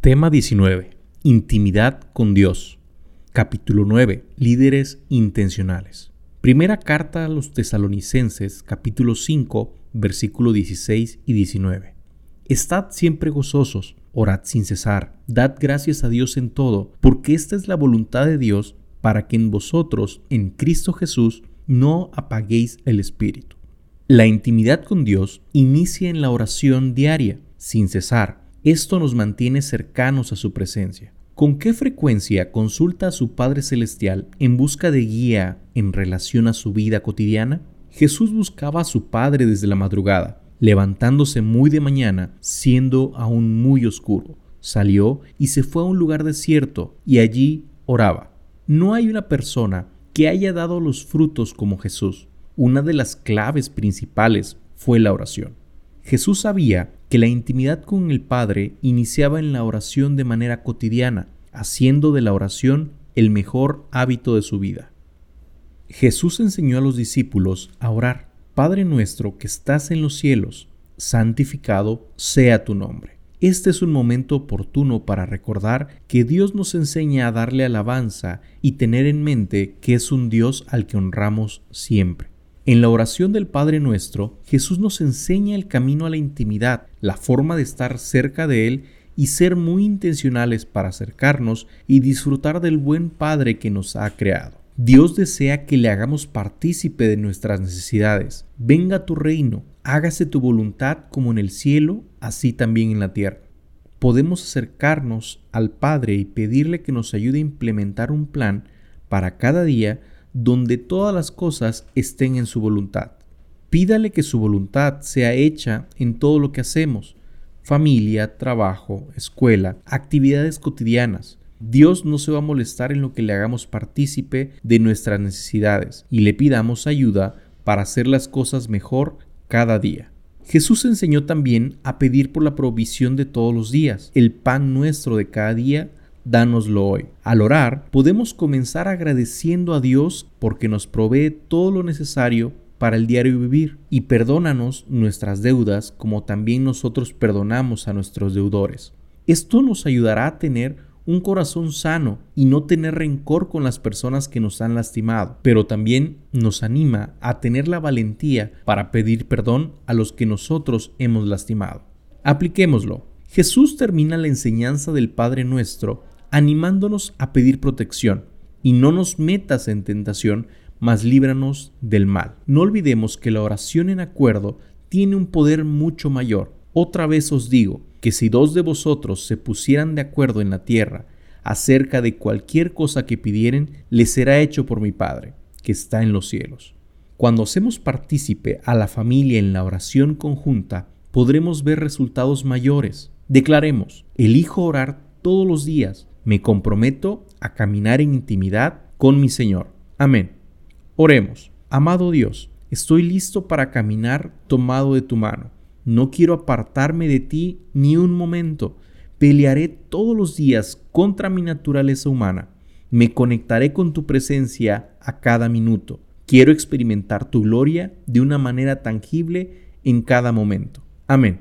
Tema 19. Intimidad con Dios. Capítulo 9. Líderes intencionales. Primera carta a los tesalonicenses, capítulo 5, versículo 16 y 19. Estad siempre gozosos, orad sin cesar, dad gracias a Dios en todo, porque esta es la voluntad de Dios para que en vosotros, en Cristo Jesús, no apaguéis el espíritu. La intimidad con Dios inicia en la oración diaria, sin cesar esto nos mantiene cercanos a su presencia. ¿Con qué frecuencia consulta a su Padre Celestial en busca de guía en relación a su vida cotidiana? Jesús buscaba a su Padre desde la madrugada, levantándose muy de mañana, siendo aún muy oscuro. Salió y se fue a un lugar desierto y allí oraba. No hay una persona que haya dado los frutos como Jesús. Una de las claves principales fue la oración. Jesús sabía que la intimidad con el Padre iniciaba en la oración de manera cotidiana, haciendo de la oración el mejor hábito de su vida. Jesús enseñó a los discípulos a orar, Padre nuestro que estás en los cielos, santificado sea tu nombre. Este es un momento oportuno para recordar que Dios nos enseña a darle alabanza y tener en mente que es un Dios al que honramos siempre. En la oración del Padre Nuestro, Jesús nos enseña el camino a la intimidad, la forma de estar cerca de Él y ser muy intencionales para acercarnos y disfrutar del buen Padre que nos ha creado. Dios desea que le hagamos partícipe de nuestras necesidades. Venga tu reino, hágase tu voluntad como en el cielo, así también en la tierra. Podemos acercarnos al Padre y pedirle que nos ayude a implementar un plan para cada día donde todas las cosas estén en su voluntad. Pídale que su voluntad sea hecha en todo lo que hacemos, familia, trabajo, escuela, actividades cotidianas. Dios no se va a molestar en lo que le hagamos partícipe de nuestras necesidades y le pidamos ayuda para hacer las cosas mejor cada día. Jesús enseñó también a pedir por la provisión de todos los días, el pan nuestro de cada día dánoslo hoy. Al orar, podemos comenzar agradeciendo a Dios porque nos provee todo lo necesario para el diario vivir y perdónanos nuestras deudas como también nosotros perdonamos a nuestros deudores. Esto nos ayudará a tener un corazón sano y no tener rencor con las personas que nos han lastimado, pero también nos anima a tener la valentía para pedir perdón a los que nosotros hemos lastimado. Apliquémoslo. Jesús termina la enseñanza del Padre Nuestro animándonos a pedir protección, y no nos metas en tentación, mas líbranos del mal. No olvidemos que la oración en acuerdo tiene un poder mucho mayor. Otra vez os digo que si dos de vosotros se pusieran de acuerdo en la tierra acerca de cualquier cosa que pidieren, les será hecho por mi Padre, que está en los cielos. Cuando hacemos partícipe a la familia en la oración conjunta, podremos ver resultados mayores. Declaremos, elijo orar todos los días me comprometo a caminar en intimidad con mi Señor. Amén. Oremos. Amado Dios, estoy listo para caminar tomado de tu mano. No quiero apartarme de ti ni un momento. Pelearé todos los días contra mi naturaleza humana. Me conectaré con tu presencia a cada minuto. Quiero experimentar tu gloria de una manera tangible en cada momento. Amén.